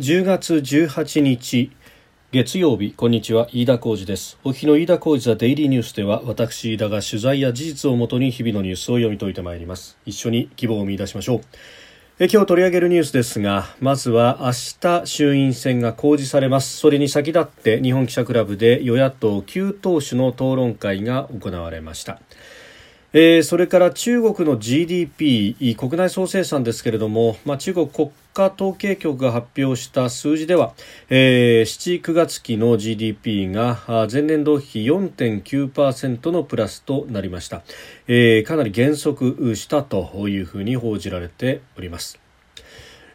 10月18日月曜日こんにちは。飯田浩二です。お日の飯田浩二ザデイリーニュースでは私飯田が取材や事実をもとに日々のニュースを読み解いてまいります。一緒に希望を見出しましょう。え今日取り上げるニュースですがまずは明日衆院選が公示されます。それに先立って日本記者クラブで与野党9党首の討論会が行われました。えー、それから中国の GDP 国内総生産ですけれども、まあ、中国国家統計局が発表した数字では、えー、7、9月期の GDP が前年同期比4.9%のプラスとなりました、えー、かなり減速したというふうに報じられております。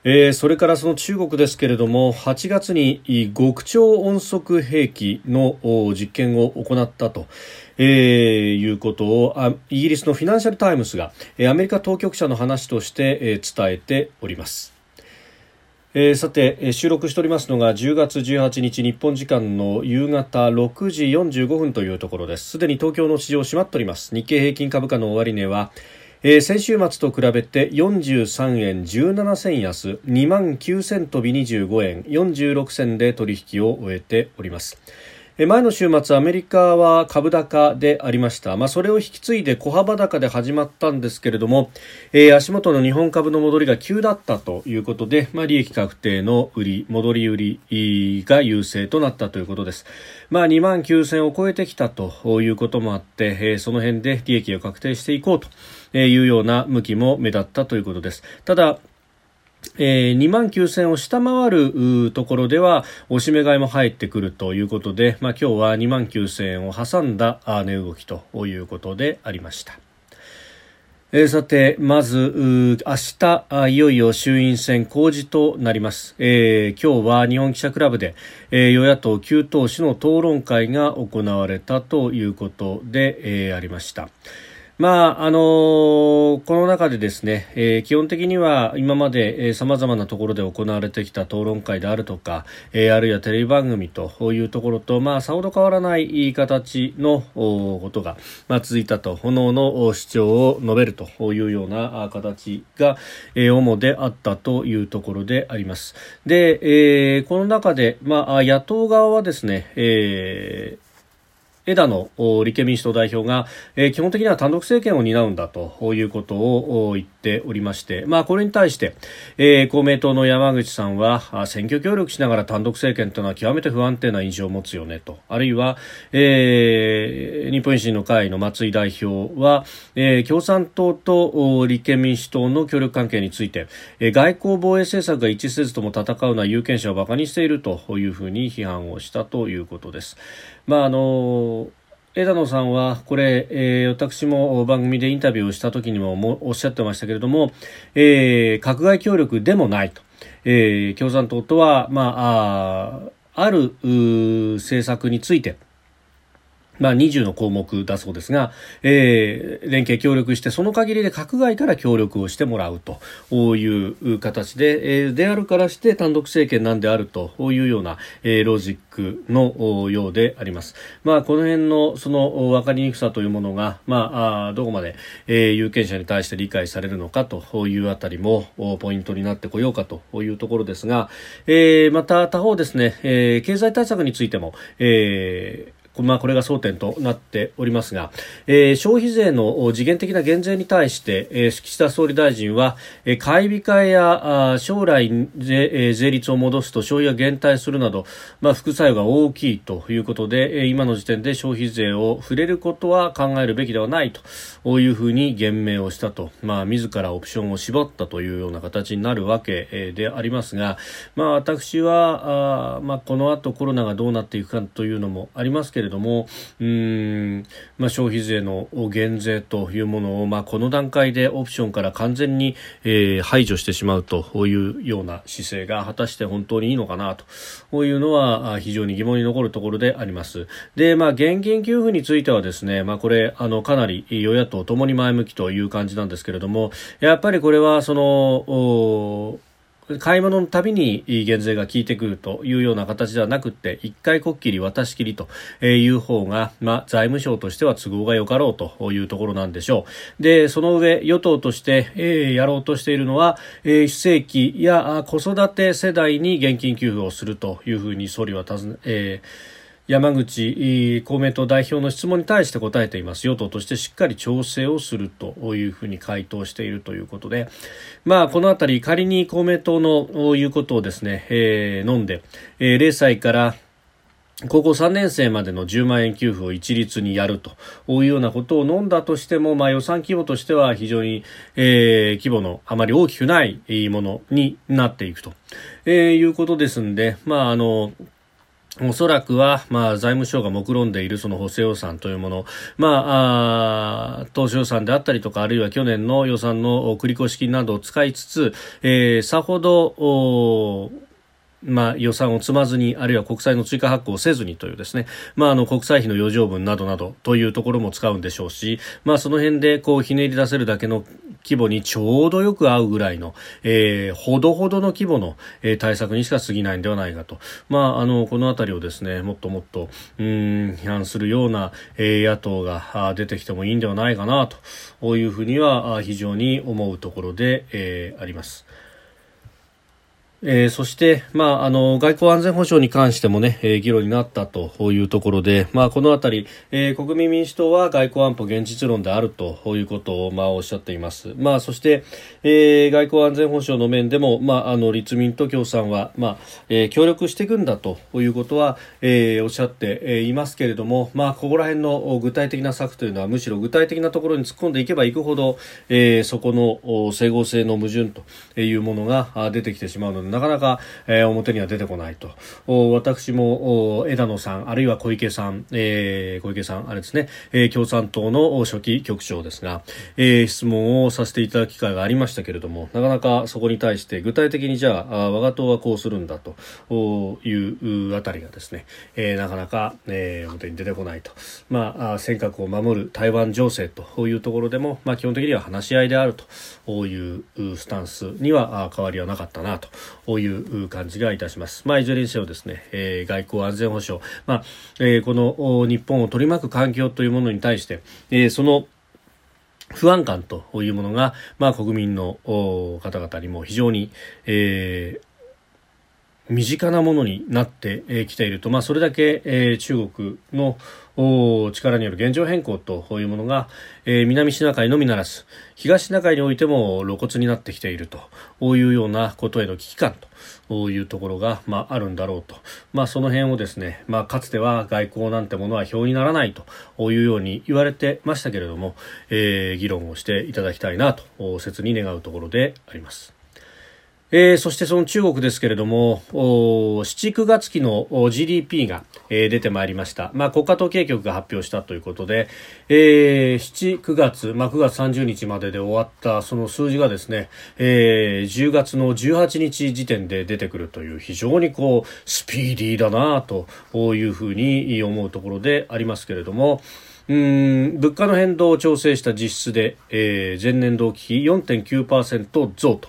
えー、それからその中国ですけれども8月に極超音速兵器の実験を行ったと、えー、いうことをイギリスのフィナンシャル・タイムズがアメリカ当局者の話として、伝えております。えー、さて収録しておりますのが10月18日日本時間の夕方6時45分というところです。すでに東京の市場閉まっております。日経平均株価の終値はえー、先週末と比べて43円17銭安2万9000飛び25円46銭で取引を終えております。前の週末アメリカは株高でありました、まあ、それを引き継いで小幅高で始まったんですけれども、えー、足元の日本株の戻りが急だったということで、まあ、利益確定の売り戻り売りが優勢となったということです、まあ、2万9000を超えてきたということもあって、えー、その辺で利益を確定していこうというような向きも目立ったということです。ただえー、2万9000を下回るところではおしめ買いも入ってくるということで、まあ、今日は2万9000を挟んだ値動きということでありました。えー、さて、まず、明日いよいよ衆院選公示となります。えー、今日は日本記者クラブで、えー、与野党9党首の討論会が行われたということで、えー、ありました。まああのー、この中でですね、えー、基本的には今までさまざまなところで行われてきた討論会であるとか、えー、あるいはテレビ番組というところと、まあ、さほど変わらない形のことが、まあ、続いたと、炎の主張を述べるというような形が、えー、主であったというところであります。で、えー、この中で、まあ、野党側はですね、えー枝野立憲民主党代表が、えー、基本的には単独政権を担うんだということを言っておりまして、まあ、これに対して、えー、公明党の山口さんは選挙協力しながら単独政権というのは極めて不安定な印象を持つよねとあるいは、えー、日本維新の会の松井代表は、えー、共産党と立憲民主党の協力関係について、えー、外交防衛政策が一致せずとも戦うのは有権者を馬鹿にしているというふうに批判をしたということです。まああの枝野さんはこれ、えー、私も番組でインタビューをした時にももおっしゃってましたけれども、えー、閣外協力でもないと、えー、共産党とは、まあ、あある政策についてまあ、20の項目だそうですが、えー、連携協力してその限りで閣外から協力をしてもらうという形で、えー、であるからして単独政権なんであるというような、えー、ロジックのようであります。まあ、この辺のその分かりにくさというものが、まあ、あどこまで、えー、有権者に対して理解されるのかというあたりもポイントになってこようかというところですが、えー、また他方ですね、えー、経済対策についても、えーまあ、これが争点となっておりますが、えー、消費税の次元的な減税に対して、えー、岸田総理大臣は、えー、買い控えやあ将来税,、えー、税率を戻すと消費が減退するなど、まあ、副作用が大きいということで、えー、今の時点で消費税を触れることは考えるべきではないというふうに言明をしたと、まあ、自らオプションを絞ったというような形になるわけでありますが、まあ、私はあ、まあ、この後コロナがどうなっていくかというのもありますけれどれどもうん、まあ、消費税の減税というものを、まあ、この段階でオプションから完全に、えー、排除してしまうというような姿勢が果たして本当にいいのかなというのは非常に疑問に残るところであります。で、まあ、現金給付についてはですね、まあ、これあのかなり与野党ともに前向きという感じなんですけれどもやっぱりこれはその買い物のたびに減税が効いてくるというような形ではなくて一回こっきり渡しきりという方が、まあ、財務省としては都合がよかろうというところなんでしょう。でその上与党として、えー、やろうとしているのは、えー、非正規や子育て世代に現金給付をするというふうに総理は尋ね、えー山口公明党代表の質問に対して答えています与党としてしっかり調整をするというふうに回答しているということで、まあ、このあたり仮に公明党の言うことをですね、えー、飲んで、えー、0歳から高校3年生までの10万円給付を一律にやるというようなことを飲んだとしても、まあ、予算規模としては非常に、えー、規模のあまり大きくないものになっていくと、えー、いうことですんで、まあ、あのおそらくは、まあ、財務省が目論んでいるその補正予算というもの、まあ、あ当初予算であったりとか、あるいは去年の予算の繰越金などを使いつつ、えー、さほど、おまあ、予算を積まずに、あるいは国債の追加発行をせずにというですね、まあ、あの、国債費の余剰分などなどというところも使うんでしょうし、まあ、その辺で、こう、ひねり出せるだけの規模にちょうどよく合うぐらいの、えー、ほどほどの規模の、えー、対策にしか過ぎないんではないかと。まあ、あの、このあたりをですね、もっともっと、うん、批判するような、えー、野党が出てきてもいいんではないかな、というふうには、非常に思うところで、えー、あります。えー、そして、まあ、あの外交安全保障に関してもね、えー、議論になったというところで、まあ、このあたり、えー、国民民主党は外交安保現実論であるということを、まあ、おっしゃっています。まあ、そして、えー、外交安全保障の面でも、まあ、あの立民と共産は、まあえー、協力していくんだということは、えー、おっしゃっていますけれども、まあ、ここら辺の具体的な策というのはむしろ具体的なところに突っ込んでいけばいくほど、えー、そこの整合性の矛盾というものが出てきてしまうのでなかなか、えー、表には出てこないと。私も枝野さんあるいは小池さん、えー、小池さんあれですね、えー、共産党の初期局長ですが、えー、質問をさせていただく機会がありましたけれどもなかなかそこに対して具体的にじゃあ我が党はこうするんだというあたりがですね、えー、なかなか、えー、表に出てこないと、まあ、尖閣を守る台湾情勢というところでも、まあ、基本的には話し合いであるというスタンスには変わりはなかったなと。ういう感じがいたします。まあ、いずれにせよですね、えー、外交安全保障、まあ、えー、この日本を取り巻く環境というものに対して、えー、その不安感というものが、まあ、国民の方々にも非常に、えー、身近なものになってきていると、まあ、それだけ、えー、中国の力による現状変更というものが、えー、南シナ海のみならず東シナ海においても露骨になってきているというようなことへの危機感というところが、まあ、あるんだろうと、まあ、その辺をですね、まあ、かつては外交なんてものは表にならないというように言われてましたけれども、えー、議論をしていただきたいなと切に願うところであります。えー、そしてその中国ですけれども、7、9月期の GDP が、えー、出てまいりました。まあ、国家統計局が発表したということで、えー、7、9月、まあ、9月30日までで終わったその数字がですね、えー、10月の18日時点で出てくるという非常にこう、スピーディーだなというふうに思うところでありますけれども、うん物価の変動を調整した実質で、えー、前年同期比4.9%増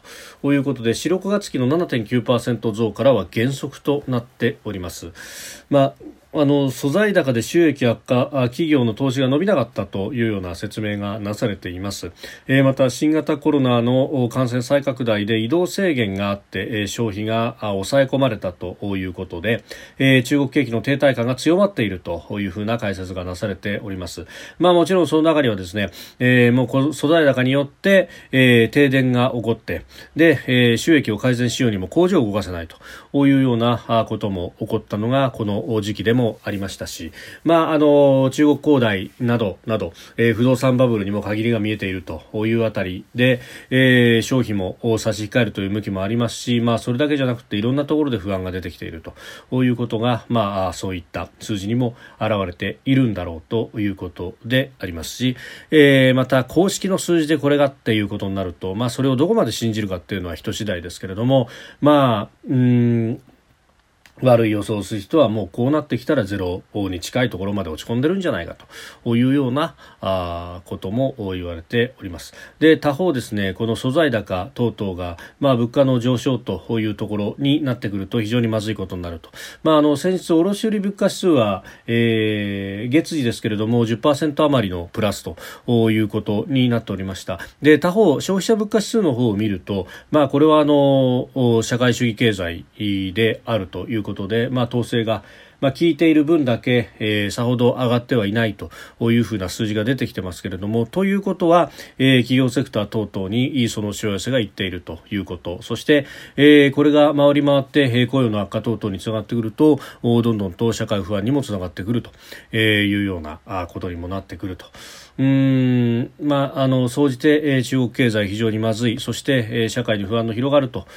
ということで4、6月期の7.9%増からは減速となっております。まああの素材高で収益悪化企業の投資が伸びなかったというような説明がなされています、えー、また新型コロナの感染再拡大で移動制限があって、え、消費が抑え込まれたということで、えー、中国景気の停滞感が強まっているというふうな解説がなされております。まあもちろんその中にはですね、えー、もう素材高によって、え、停電が起こってで、え、収益を改善しようにも工場を動かせないというようなことも起こったのがこの時期でももありましたし、まあ、あの中国恒大などなど、えー、不動産バブルにも限りが見えているというあたりで、えー、消費も差し控えるという向きもありますし、まあ、それだけじゃなくていろんなところで不安が出てきているということが、まあ、そういった数字にも現れているんだろうということでありますし、えー、また公式の数字でこれがっていうことになると、まあ、それをどこまで信じるかっていうのは人次第ですけれども、まあ、うん悪い予想をする人はもうこうなってきたらゼロに近いところまで落ち込んでるんじゃないかというようなあことも言われております。で、他方ですね、この素材高等々が、まあ、物価の上昇というところになってくると非常にまずいことになると。まあ、あの、先日、卸売物価指数は、えー、月次ですけれども10%余りのプラスということになっておりました。で、他方、消費者物価指数の方を見ると、まあ、これはあの、社会主義経済であるということで、まあ、統制がまあ、聞いている分だけ、えー、さほど上がってはいないというふうな数字が出てきてますけれどもということは、えー、企業セクター等々にそのしわ寄せがいっているということそして、えー、これが回り回って雇用の悪化等々につながってくるとどんどんと社会不安にもつながってくるというようなことにもなってくると。うんまあ、あの総じて、えー、中国経済非常にまずい。そして、えー、社会に不安の広がると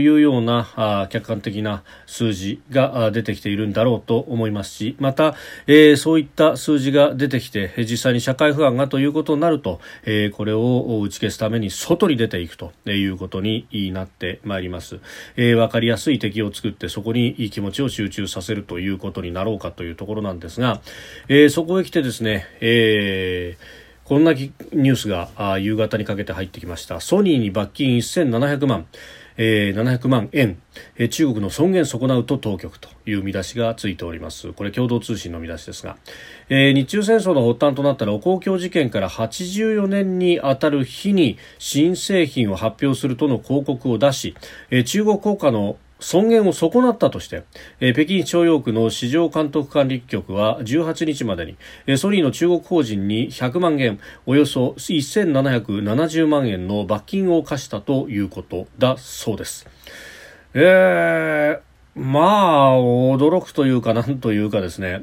いうようなあ客観的な数字が出てきているんだろうと思いますしまた、えー、そういった数字が出てきて実際に社会不安がということになると、えー、これを打ち消すために外に出ていくということになってまいります、えー、分かりやすい敵を作ってそこにいい気持ちを集中させるということになろうかというところなんですが、えー、そこへ来てですね、えーえー、こんなニュースが夕方にかけて入ってきました。ソニーに罰金1700万。えー、700万円、えー、中国の尊厳損なうと当局という見出しがついております。これ共同通信の見出しですが、えー、日中戦争の発端となった盧溝橋事件から84年にあたる日に新製品を発表するとの広告を出し、えー、中国国家の尊厳を損なったとして、えー、北京朝陽区の市場監督管理局は18日までに、えー、ソニーの中国法人に100万元およそ1770万円の罰金を課したということだそうです。えー、まあ驚くというかなんというかですね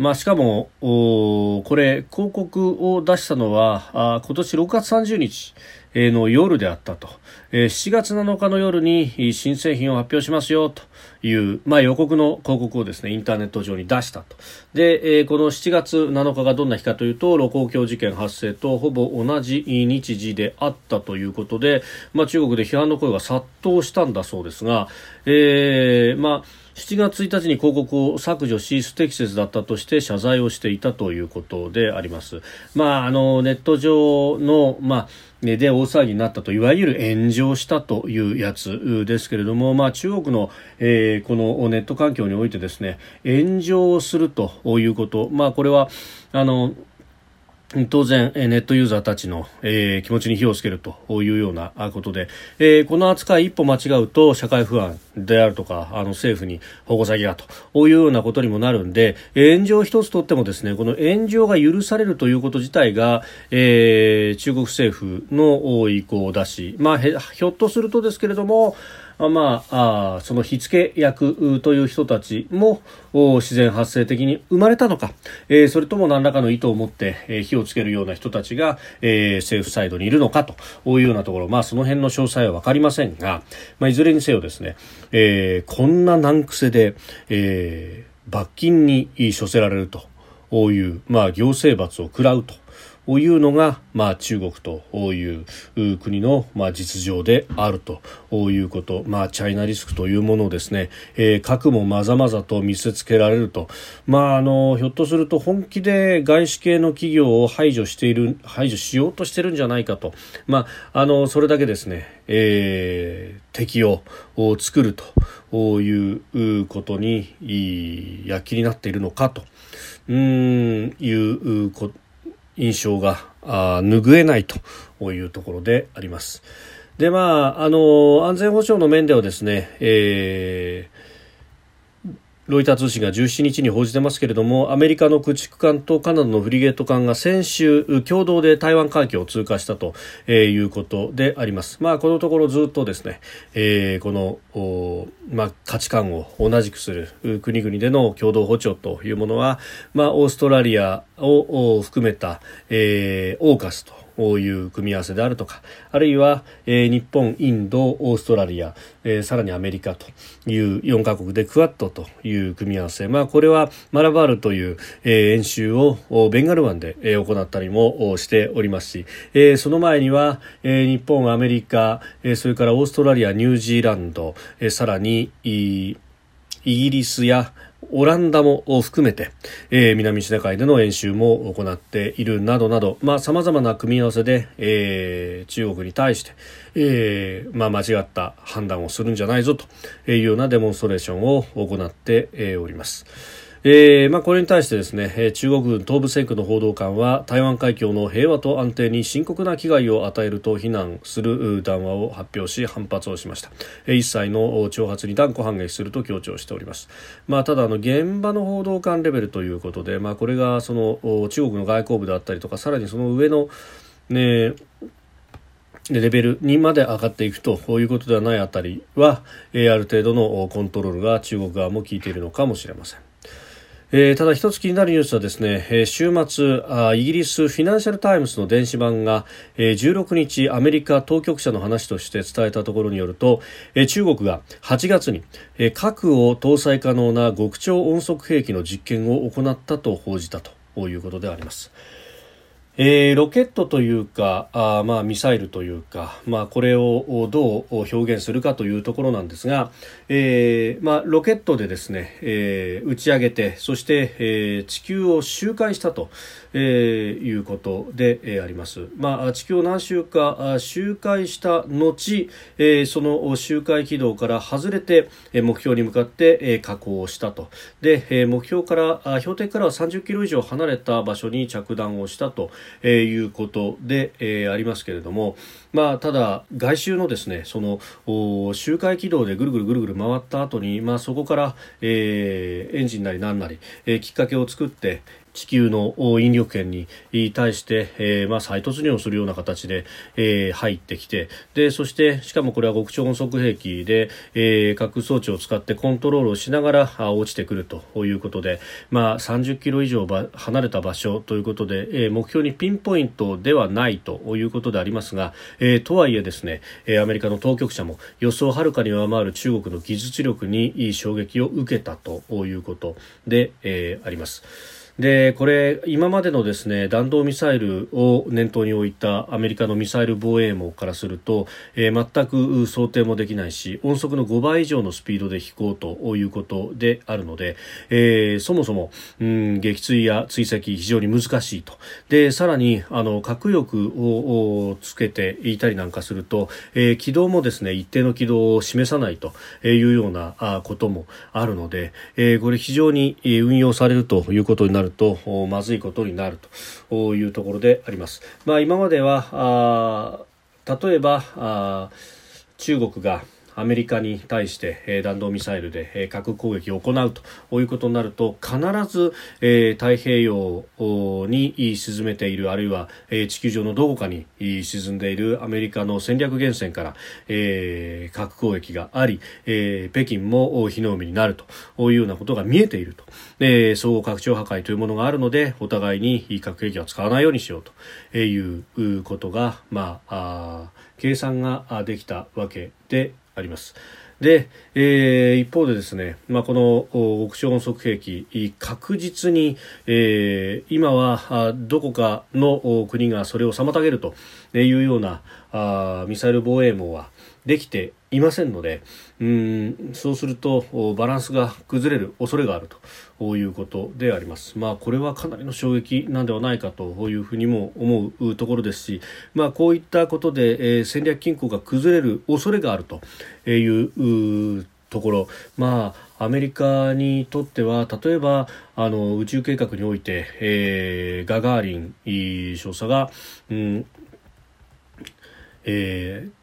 まあ、しかも、これ、広告を出したのは、あ今年6月30日の夜であったと。7月7日の夜に新製品を発表しますよという、まあ、予告の広告をですね、インターネット上に出したと。で、この7月7日がどんな日かというと、盧溝橋事件発生とほぼ同じ日時であったということで、まあ、中国で批判の声が殺到したんだそうですが、えー、まあ、7月1日に広告を削除し不適切だったとして謝罪をしていたということであります。まあ、あのネット上の、まあで大騒ぎになったといわゆる炎上したというやつですけれども、まあ、中国の、えー、このネット環境においてですね炎上するということ、まあ、これはあの当然、ネットユーザーたちの、えー、気持ちに火をつけるというようなことで、えー、この扱い一歩間違うと社会不安であるとか、あの政府に保護詐欺がというようなことにもなるんで、炎上一つとってもですね、この炎上が許されるということ自体が、えー、中国政府の意向を出し、まあ、ひょっとするとですけれども、まあ、あその火付け役という人たちも自然発生的に生まれたのか、えー、それとも何らかの意図を持って、えー、火をつけるような人たちが、えー、政府サイドにいるのかというようなところ、まあ、その辺の詳細は分かりませんが、まあ、いずれにせよですね、えー、こんな難癖で、えー、罰金に処せられるという、まあ、行政罰を食らうと。いうのが、まあ、中国という国の、まあ、実情であるということ、まあ、チャイナリスクというものをですね、えー、核もまざまざと見せつけられると、まあ、あのひょっとすると本気で外資系の企業を排除している排除しようとしてるんじゃないかと、まあ、あのそれだけですね、えー、敵を作るということに躍起になっているのかと。うんいうこ印象が拭えないというところであります。でまあ、あの安全保障の面ではですね、えーロイター通信が17日に報じてますけれどもアメリカの駆逐艦とカナダのフリゲート艦が先週共同で台湾海峡を通過したということであります。まあ、このところずっとですね、えー、この、まあ、価値観を同じくする国々での共同歩調というものは、まあ、オーストラリアを含めた、えー、オーカスという組み合わせであるとかあるいは、えー、日本、インド、オーストラリア、えー、さらにアメリカという4カ国でクワッドという組み合わせ、まあ、これはマラバールという、えー、演習をベンガル湾で、えー、行ったりもしておりますし、えー、その前には、えー、日本、アメリカ、えー、それからオーストラリア、ニュージーランド、えー、さらにイギリスやオランダも含めて、えー、南シナ海での演習も行っているなどなど、まあ、様々な組み合わせで、えー、中国に対して、えー、まあ、間違った判断をするんじゃないぞというようなデモンストレーションを行って、おります。えーまあ、これに対してですね中国軍東部戦区の報道官は台湾海峡の平和と安定に深刻な危害を与えると非難する談話を発表し反発をしました一切の挑発に断固反撃すると強調しております、まあ、ただあの現場の報道官レベルということで、まあ、これがその中国の外交部であったりとかさらにその上の、ね、レベルにまで上がっていくということではないあたりは、ある程度のコントロールが中国側も効いているのかもしれません。えー、ただ一つ気になるニュースはですね、えー、週末あイギリスフィナンシャルタイムズの電子版が、えー、16日アメリカ当局者の話として伝えたところによると、えー、中国が8月に、えー、核を搭載可能な極超音速兵器の実験を行ったと報じたということであります。えー、ロケットというかあ、まあ、ミサイルというか、まあ、これをどう表現するかというところなんですが、えーまあ、ロケットでですね、えー、打ち上げてそして、えー、地球を周回したと、えー、いうことで、あります、まあ、地球を何周か周回した後、えー、その周回軌道から外れて、目標に向かって、下降したと。で、目標から標的からは30キロ以上離れた場所に着弾をしたと、いうことで、えー、ありますけれども、まあ、ただ、外周のですねその周回軌道でぐるぐるぐるぐる回った後に、まあ、そこから、えー、エンジンなりなんなり、えー、きっかけを作って、地球の引力圏に対して、えー、まあ、再突入をするような形で、えー、入ってきてでそしてしかもこれは極超音速兵器で、えー、核装置を使ってコントロールをしながら落ちてくるということで、まあ、30キロ以上離れた場所ということで、えー、目標にピンポイントではないということでありますが、えー、とはいえですねアメリカの当局者も予想をはるかに上回る中国の技術力に衝撃を受けたということで、えー、あります。でこれ、今までのですね弾道ミサイルを念頭に置いたアメリカのミサイル防衛網からすると、えー、全く想定もできないし音速の5倍以上のスピードで飛行ということであるので、えー、そもそも、うん、撃墜や追跡非常に難しいと。でさらにあの核翼をつけていたりなんかすると、えー、軌道もですね一定の軌道を示さないというようなこともあるので、え、これ非常に運用されるということになるるとまずいことになるというところであります。まあ、今までは例えば中国がアメリカに対して、え、弾道ミサイルで、え、核攻撃を行うということになると必ず、え、太平洋に沈めているあるいは、え、地球上のどこかに沈んでいるアメリカの戦略源泉から、え、核攻撃があり、え、北京も火の海になるというようなことが見えていると、え、総合拡張破壊というものがあるのでお互いに核兵器は使わないようにしようということが、ま、あ計算ができたわけであります。で、えー、一方でですね、まあ、この極超音速兵器確実に、えー、今はどこかの国がそれを妨げるというようなあミサイル防衛網はできていませんのでうんそうするとバランスが崩れる恐れがあるということであります。まあ、これはかなりの衝撃なんではないかというふうにも思うところですし、まあ、こういったことで、えー、戦略均衡が崩れる恐れがあるというところ、まあ、アメリカにとっては例えばあの宇宙計画において、えー、ガガーリン少佐が、うんえー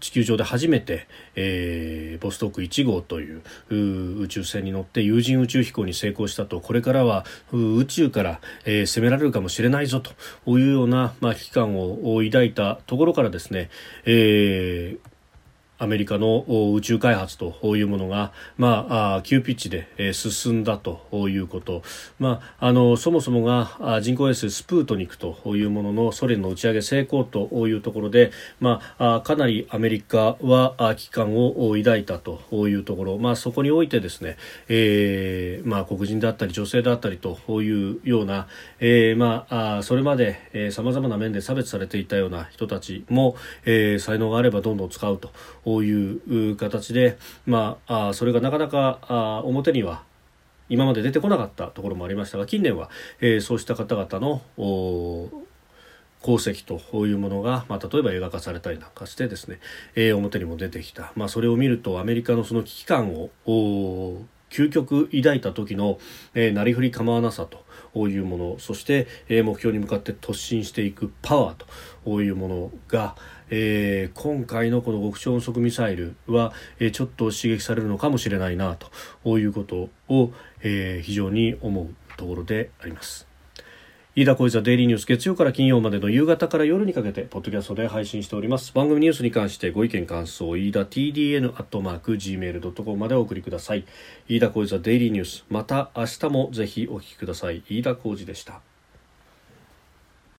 地球上で初めて、えー、ボストーク1号という宇宙船に乗って有人宇宙飛行に成功したとこれからは宇宙から、えー、攻められるかもしれないぞというような、まあ、危機感を抱いたところからですね、えーアメリカの宇宙開発というものが、まあ、急ピッチで進んだということ、まあ、あのそもそもが人工衛星スプートニクというもののソ連の打ち上げ成功というところで、まあ、かなりアメリカは危機感を抱いたというところ、まあ、そこにおいてですね、えーまあ、黒人であったり女性であったりというような、えーまあ、それまでさまざまな面で差別されていたような人たちも、えー、才能があればどんどん使うと。ういう形で、まあ、それがなかなかあ表には今まで出てこなかったところもありましたが近年は、えー、そうした方々の功績というものが、まあ、例えば映画化されたりなんかしてですね、えー、表にも出てきた、まあ、それを見るとアメリカのその危機感を究極抱いた時の、えー、なりふり構わなさというものそして、えー、目標に向かって突進していくパワーというものが、えー、今回のこの極超音速ミサイルは、えー、ちょっと刺激されるのかもしれないなということを、え、非常に思うところであります。飯田小泉デイリーニュース月曜から金曜までの夕方から夜にかけてポッドキャストで配信しております。番組ニュースに関してご意見感想飯田 TDN アットマーク Gmail.com までお送りください。飯田小泉デイリーニュースまた明日もぜひお聞きください。飯田小泉でした。